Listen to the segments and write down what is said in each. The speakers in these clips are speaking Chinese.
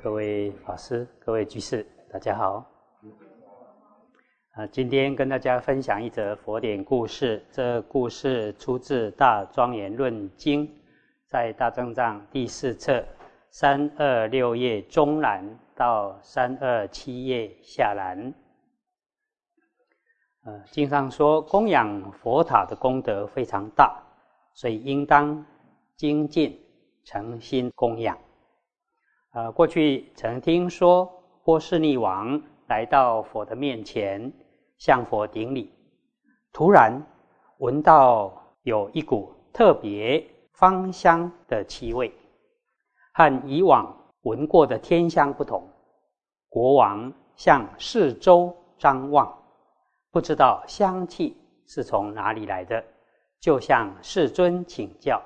各位法师、各位居士，大家好。啊，今天跟大家分享一则佛典故事。这故事出自《大庄严论经》，在大正藏第四册三二六页中栏到三二七页下栏。呃，经上说，供养佛塔的功德非常大，所以应当精进诚心供养。呃，过去曾听说波斯匿王来到佛的面前，向佛顶礼，突然闻到有一股特别芳香的气味，和以往闻过的天香不同。国王向四周张望，不知道香气是从哪里来的，就向世尊请教：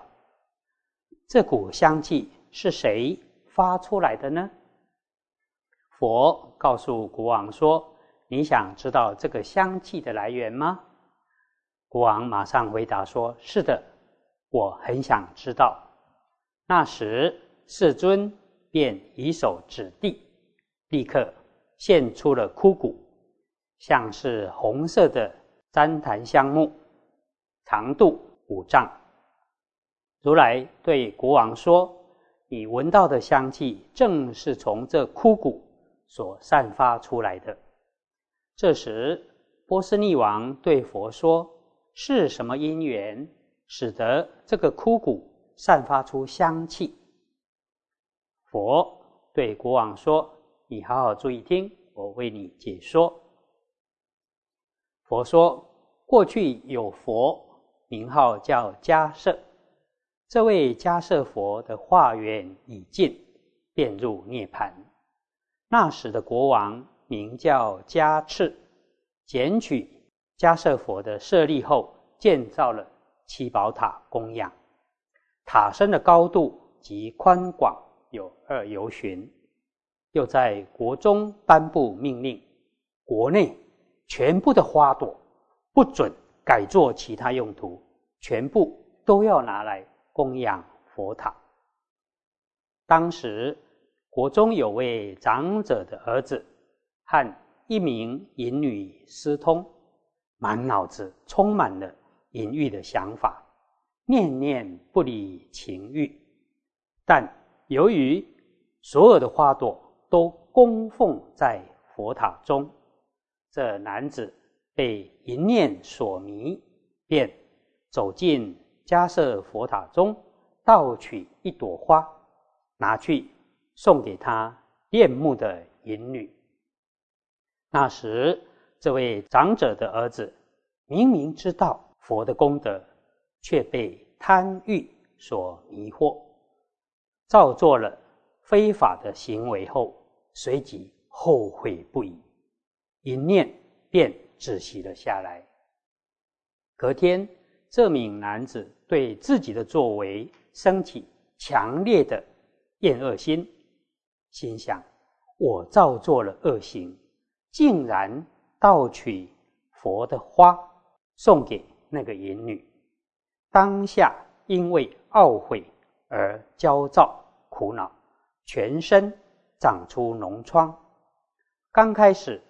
这股香气是谁？发出来的呢？佛告诉国王说：“你想知道这个香气的来源吗？”国王马上回答说：“是的，我很想知道。”那时世尊便以手指地，立刻现出了枯骨，像是红色的旃檀香木，长度五丈。如来对国王说。你闻到的香气，正是从这枯骨所散发出来的。这时，波斯匿王对佛说：“是什么因缘，使得这个枯骨散发出香气？”佛对国王说：“你好好注意听，我为你解说。”佛说：“过去有佛，名号叫迦摄。”这位迦舍佛的化缘已尽，便入涅盘。那时的国王名叫迦赤，捡取迦舍佛的舍利后，建造了七宝塔供养。塔身的高度及宽广有二由旬，又在国中颁布命令：国内全部的花朵不准改作其他用途，全部都要拿来。供养佛塔。当时国中有位长者的儿子和一名淫女私通，满脑子充满了淫欲的想法，念念不离情欲。但由于所有的花朵都供奉在佛塔中，这男子被淫念所迷，便走进。迦设佛塔中，盗取一朵花，拿去送给他恋慕的淫女。那时，这位长者的儿子明明知道佛的功德，却被贪欲所迷惑，造作了非法的行为后，随即后悔不已，一念便止息了下来。隔天。这名男子对自己的作为升起强烈的厌恶心，心想：我造作了恶行，竟然盗取佛的花送给那个淫女。当下因为懊悔而焦躁苦恼，全身长出脓疮。刚开始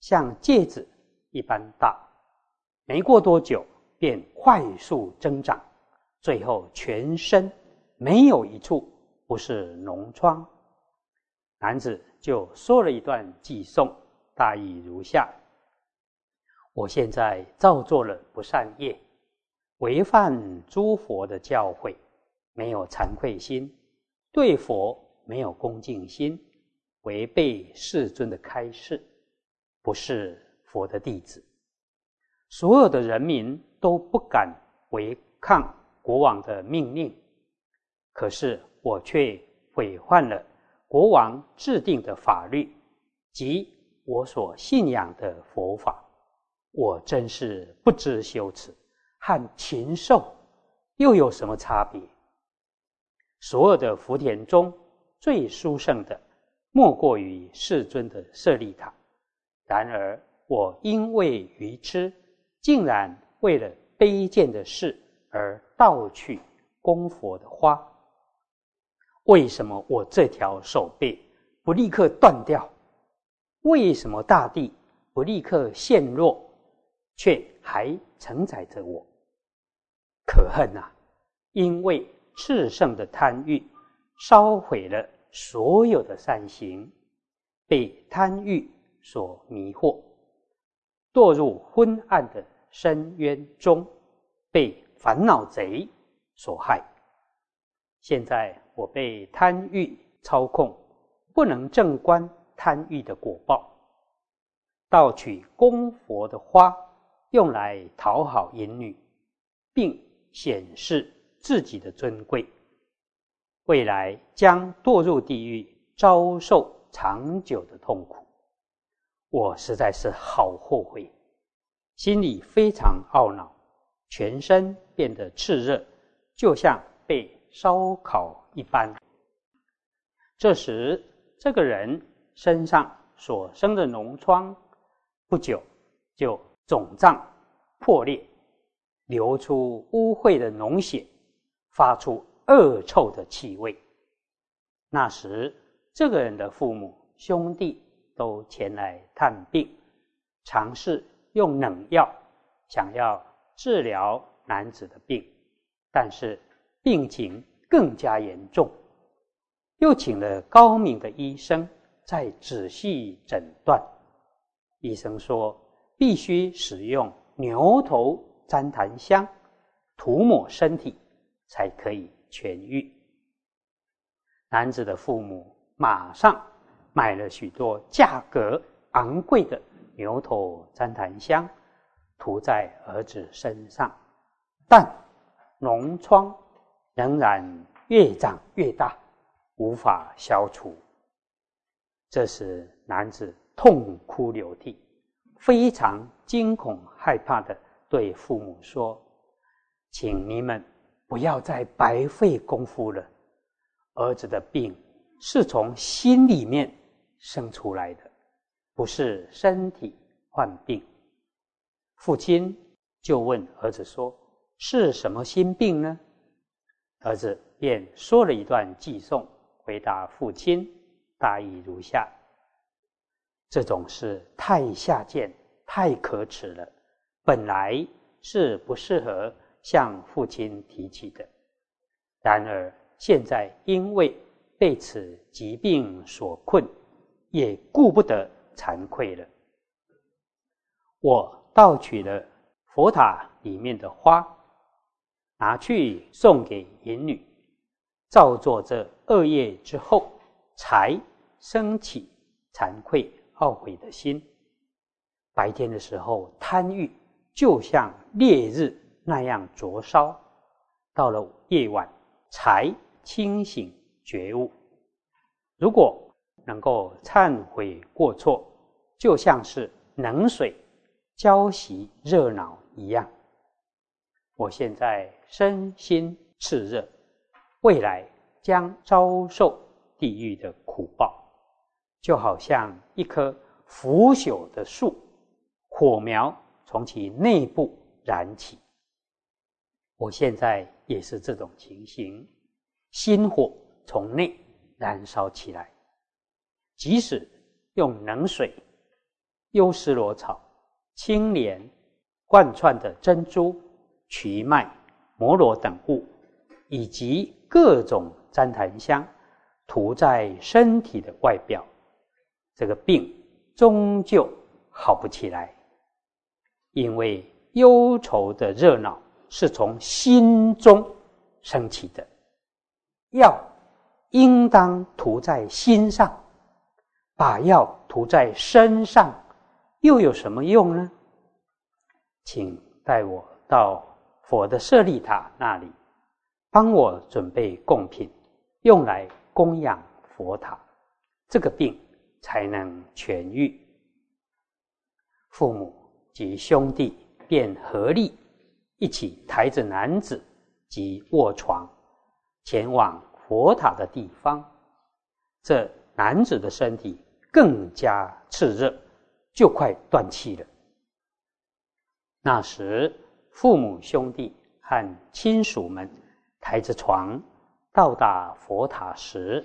像戒指一般大，没过多久。便快速增长，最后全身没有一处不是脓疮。男子就说了一段偈颂，大意如下：我现在造作了不善业，违犯诸佛的教诲，没有惭愧心，对佛没有恭敬心，违背世尊的开示，不是佛的弟子。所有的人民都不敢违抗国王的命令，可是我却毁坏了国王制定的法律及我所信仰的佛法。我真是不知羞耻，和禽兽又有什么差别？所有的福田中最殊胜的，莫过于世尊的舍利塔。然而我因为愚痴。竟然为了卑贱的事而盗取供佛的花，为什么我这条手背不立刻断掉？为什么大地不立刻陷落，却还承载着我？可恨呐！因为炽盛的贪欲，烧毁了所有的善行，被贪欲所迷惑，堕入昏暗的深渊中，被烦恼贼所害。现在我被贪欲操控，不能正观贪欲的果报，盗取供佛的花，用来讨好淫女，并显示自己的尊贵，未来将堕入地狱，遭受长久的痛苦。我实在是好后悔，心里非常懊恼，全身变得炽热，就像被烧烤一般。这时，这个人身上所生的脓疮，不久就肿胀破裂，流出污秽的脓血，发出恶臭的气味。那时，这个人的父母兄弟。都前来探病，尝试用冷药，想要治疗男子的病，但是病情更加严重。又请了高明的医生再仔细诊断。医生说，必须使用牛头旃檀香涂抹身体，才可以痊愈。男子的父母马上。买了许多价格昂贵的牛头旃檀香，涂在儿子身上，但脓疮仍然越长越大，无法消除。这时，男子痛哭流涕，非常惊恐害怕的对父母说：“请你们不要再白费功夫了，儿子的病是从心里面。”生出来的不是身体患病，父亲就问儿子说：“是什么心病呢？”儿子便说了一段寄颂，回答父亲，大意如下：“这种事太下贱，太可耻了，本来是不适合向父亲提起的。然而现在因为被此疾病所困。”也顾不得惭愧了。我盗取了佛塔里面的花，拿去送给淫女，造作这恶业之后，才升起惭愧懊悔的心。白天的时候贪欲就像烈日那样灼烧，到了夜晚才清醒觉悟。如果能够忏悔过错，就像是冷水浇熄热恼一样。我现在身心炽热，未来将遭受地狱的苦报，就好像一棵腐朽的树，火苗从其内部燃起。我现在也是这种情形，心火从内燃烧起来。即使用冷水、优丝罗草、青莲贯穿的珍珠、瞿麦、摩罗等物，以及各种旃檀香涂在身体的外表，这个病终究好不起来。因为忧愁的热闹是从心中升起的，药应当涂在心上。把药涂在身上，又有什么用呢？请带我到佛的舍利塔那里，帮我准备贡品，用来供养佛塔，这个病才能痊愈。父母及兄弟便合力一起抬着男子及卧床，前往佛塔的地方。这男子的身体。更加炽热，就快断气了。那时，父母兄弟和亲属们抬着床到达佛塔时，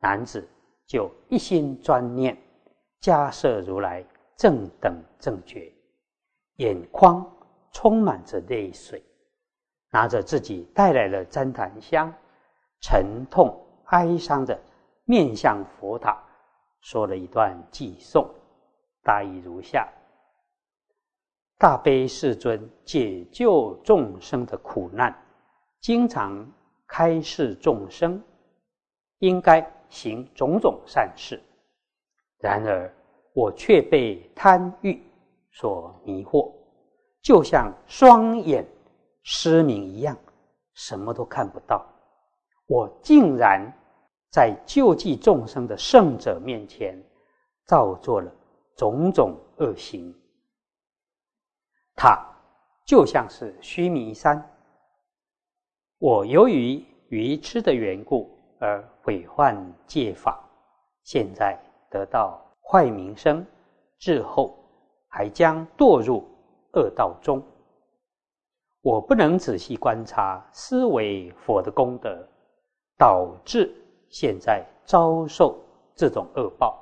男子就一心专念迦摄如来正等正觉，眼眶充满着泪水，拿着自己带来的旃檀香，沉痛哀伤的面向佛塔，说了一段偈颂，大意如下：大悲世尊解救众生的苦难，经常开示众生，应该行种种善事。然而我却被贪欲所迷惑，就像双眼失明一样，什么都看不到。我竟然在救济众生的圣者面前，造作了种种恶行。他就像是须弥山。我由于愚痴的缘故而毁坏戒法，现在得到坏名声，日后还将堕入恶道中。我不能仔细观察思维佛的功德，导致现在遭受这种恶报。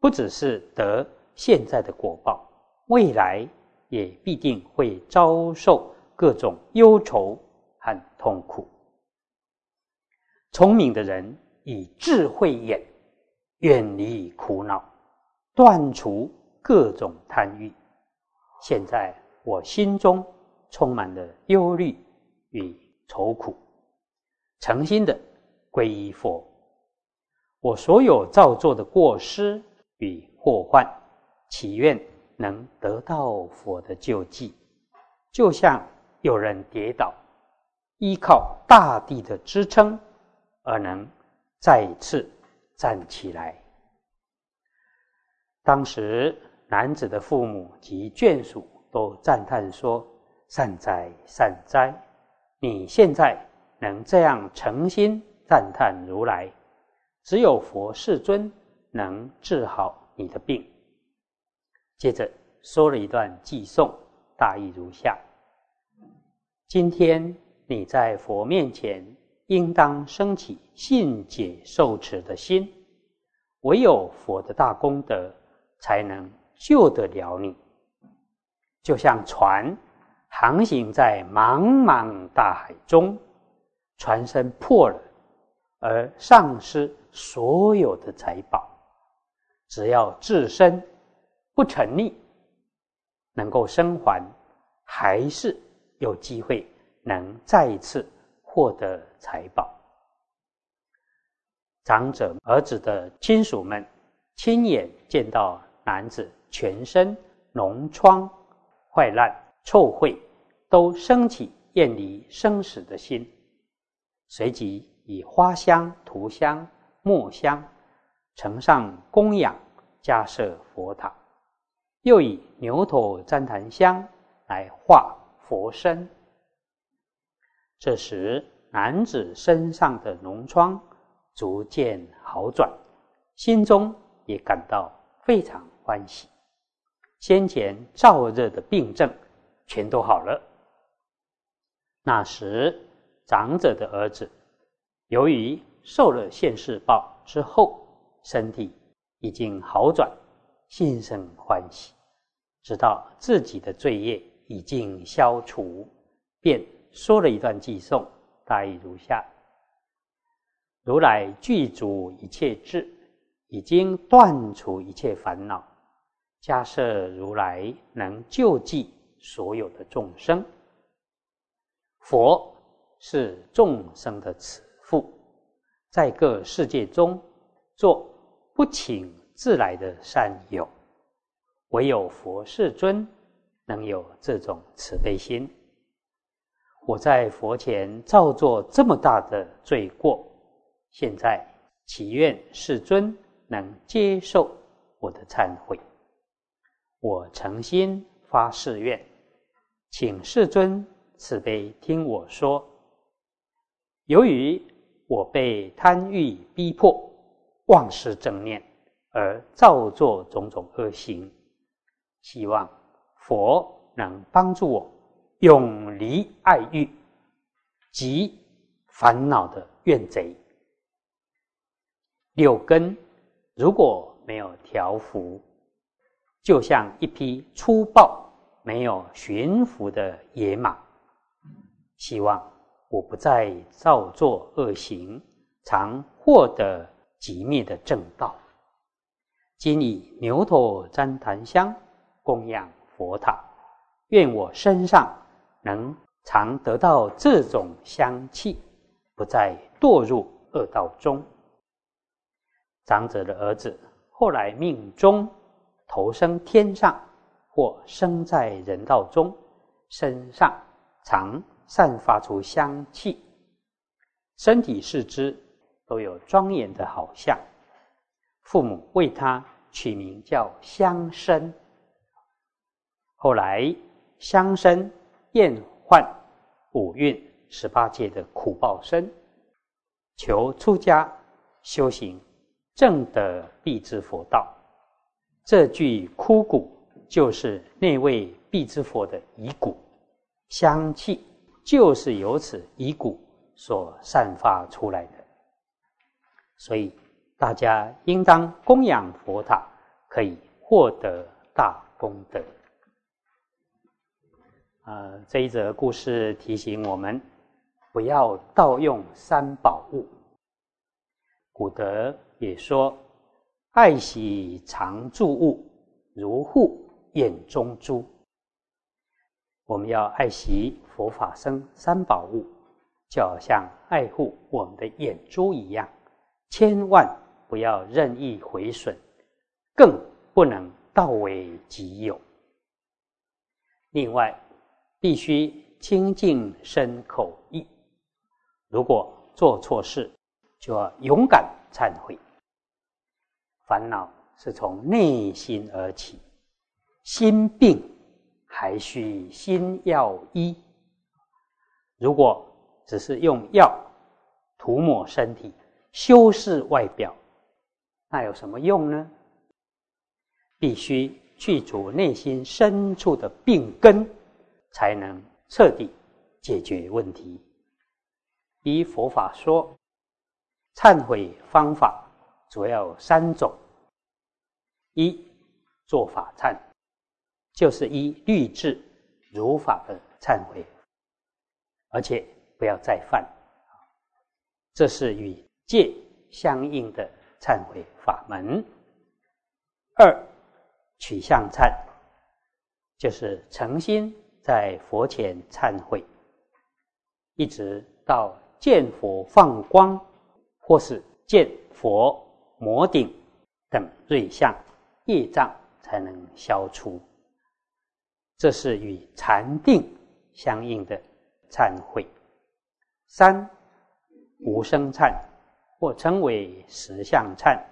不只是得现在的果报，未来也必定会遭受各种忧愁。和痛苦。聪明的人以智慧眼远离苦恼，断除各种贪欲。现在我心中充满了忧虑与愁苦，诚心的皈依佛。我所有造作的过失与祸患，祈愿能得到佛的救济。就像有人跌倒。依靠大地的支撑，而能再次站起来。当时男子的父母及眷属都赞叹说：“善哉善哉！你现在能这样诚心赞叹如来，只有佛世尊能治好你的病。”接着说了一段偈颂，大意如下：今天。你在佛面前，应当升起信解受持的心，唯有佛的大功德，才能救得了你。就像船航行在茫茫大海中，船身破了，而丧失所有的财宝，只要自身不成立，能够生还，还是有机会。能再一次获得财宝。长者儿子的亲属们亲眼见到男子全身脓疮、坏烂、臭秽，都升起厌离生死的心，随即以花香、涂香、墨香呈上供养，加设佛塔，又以牛头旃檀香来化佛身。这时，男子身上的脓疮逐渐好转，心中也感到非常欢喜。先前燥热的病症全都好了。那时，长者的儿子由于受了现世报之后，身体已经好转，心生欢喜，知道自己的罪业已经消除，便。说了一段偈颂，大意如下：如来具足一切智，已经断除一切烦恼。假设如来能救济所有的众生，佛是众生的慈父，在各世界中做不请自来的善友，唯有佛世尊能有这种慈悲心。我在佛前造作这么大的罪过，现在祈愿世尊能接受我的忏悔。我诚心发誓愿，请世尊慈悲听我说。由于我被贪欲逼迫，忘失正念，而造作种种恶行，希望佛能帮助我。永离爱欲及烦恼的怨贼，六根如果没有调伏，就像一匹粗暴、没有驯服的野马。希望我不再造作恶行，常获得极灭的正道。今以牛头旃檀香供养佛塔，愿我身上能常得到这种香气，不再堕入恶道中。长者的儿子后来命中投生天上，或生在人道中，身上常。散发出香气，身体四肢都有庄严的好相。父母为他取名叫香生。后来香生厌患五蕴十八界的苦报身，求出家修行，正得必之佛道。这具枯骨就是那位必之佛的遗骨，香气。就是由此遗骨所散发出来的，所以大家应当供养佛塔，可以获得大功德。呃，这一则故事提醒我们，不要盗用三宝物。古德也说：“爱惜常住物，如护眼中珠。”我们要爱惜佛法僧三宝物，就好像爱护我们的眼珠一样，千万不要任意毁损，更不能盗为己有。另外，必须清净身口意。如果做错事，就要勇敢忏悔。烦恼是从内心而起，心病。还需心药医。如果只是用药涂抹身体、修饰外表，那有什么用呢？必须去除内心深处的病根，才能彻底解决问题。依佛法说，忏悔方法主要有三种：一做法忏。就是依律制如法的忏悔，而且不要再犯，这是与戒相应的忏悔法门。二取向忏，就是诚心在佛前忏悔，一直到见佛放光，或是见佛摩顶等瑞相业障才能消除。这是与禅定相应的忏悔。三无生忏，或称为实相忏，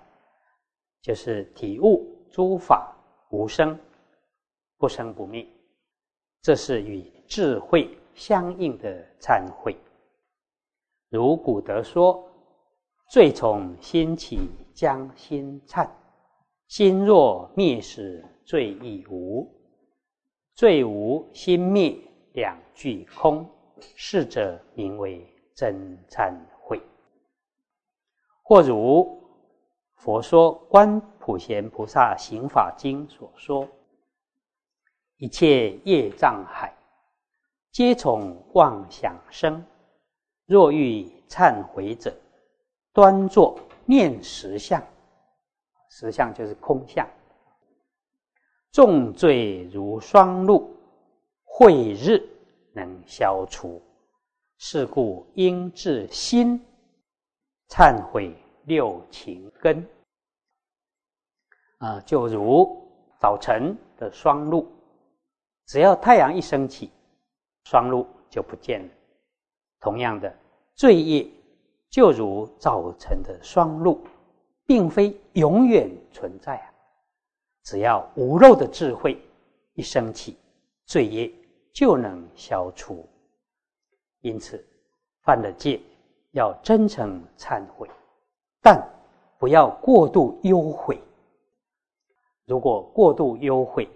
就是体悟诸法无生，不生不灭。这是与智慧相应的忏悔。如古德说：“罪从心起，将心忏；心若灭时，罪亦无。”罪无心灭两俱空，是者名为真忏悔。或如佛说《观普贤菩萨行法经》所说：“一切业障海，皆从妄想生。若欲忏悔者，端坐念实相。实相就是空相。”重罪如霜露，晦日能消除。是故应治心，忏悔六情根。啊，就如早晨的霜露，只要太阳一升起，霜露就不见了。同样的，罪业就如早晨的霜露，并非永远存在啊。只要无漏的智慧一升起，罪业就能消除。因此，犯了戒要真诚忏悔，但不要过度忧悔。如果过度忧悔，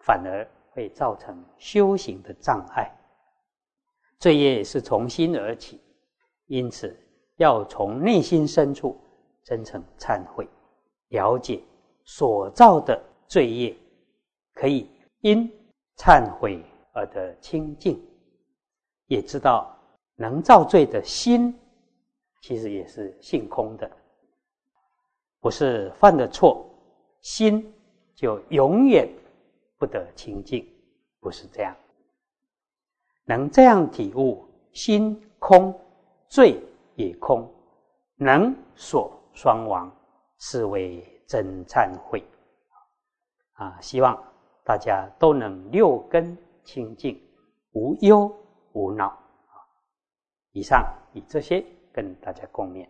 反而会造成修行的障碍。罪业是从心而起，因此要从内心深处真诚忏悔，了解所造的罪业，可以因忏悔而得清净，也知道能造罪的心，其实也是性空的，不是犯的错，心就永远不得清净，不是这样。能这样体悟，心空，罪也空，能所双亡，是为真忏悔。啊，希望大家都能六根清净，无忧无恼啊。以上以这些跟大家共勉。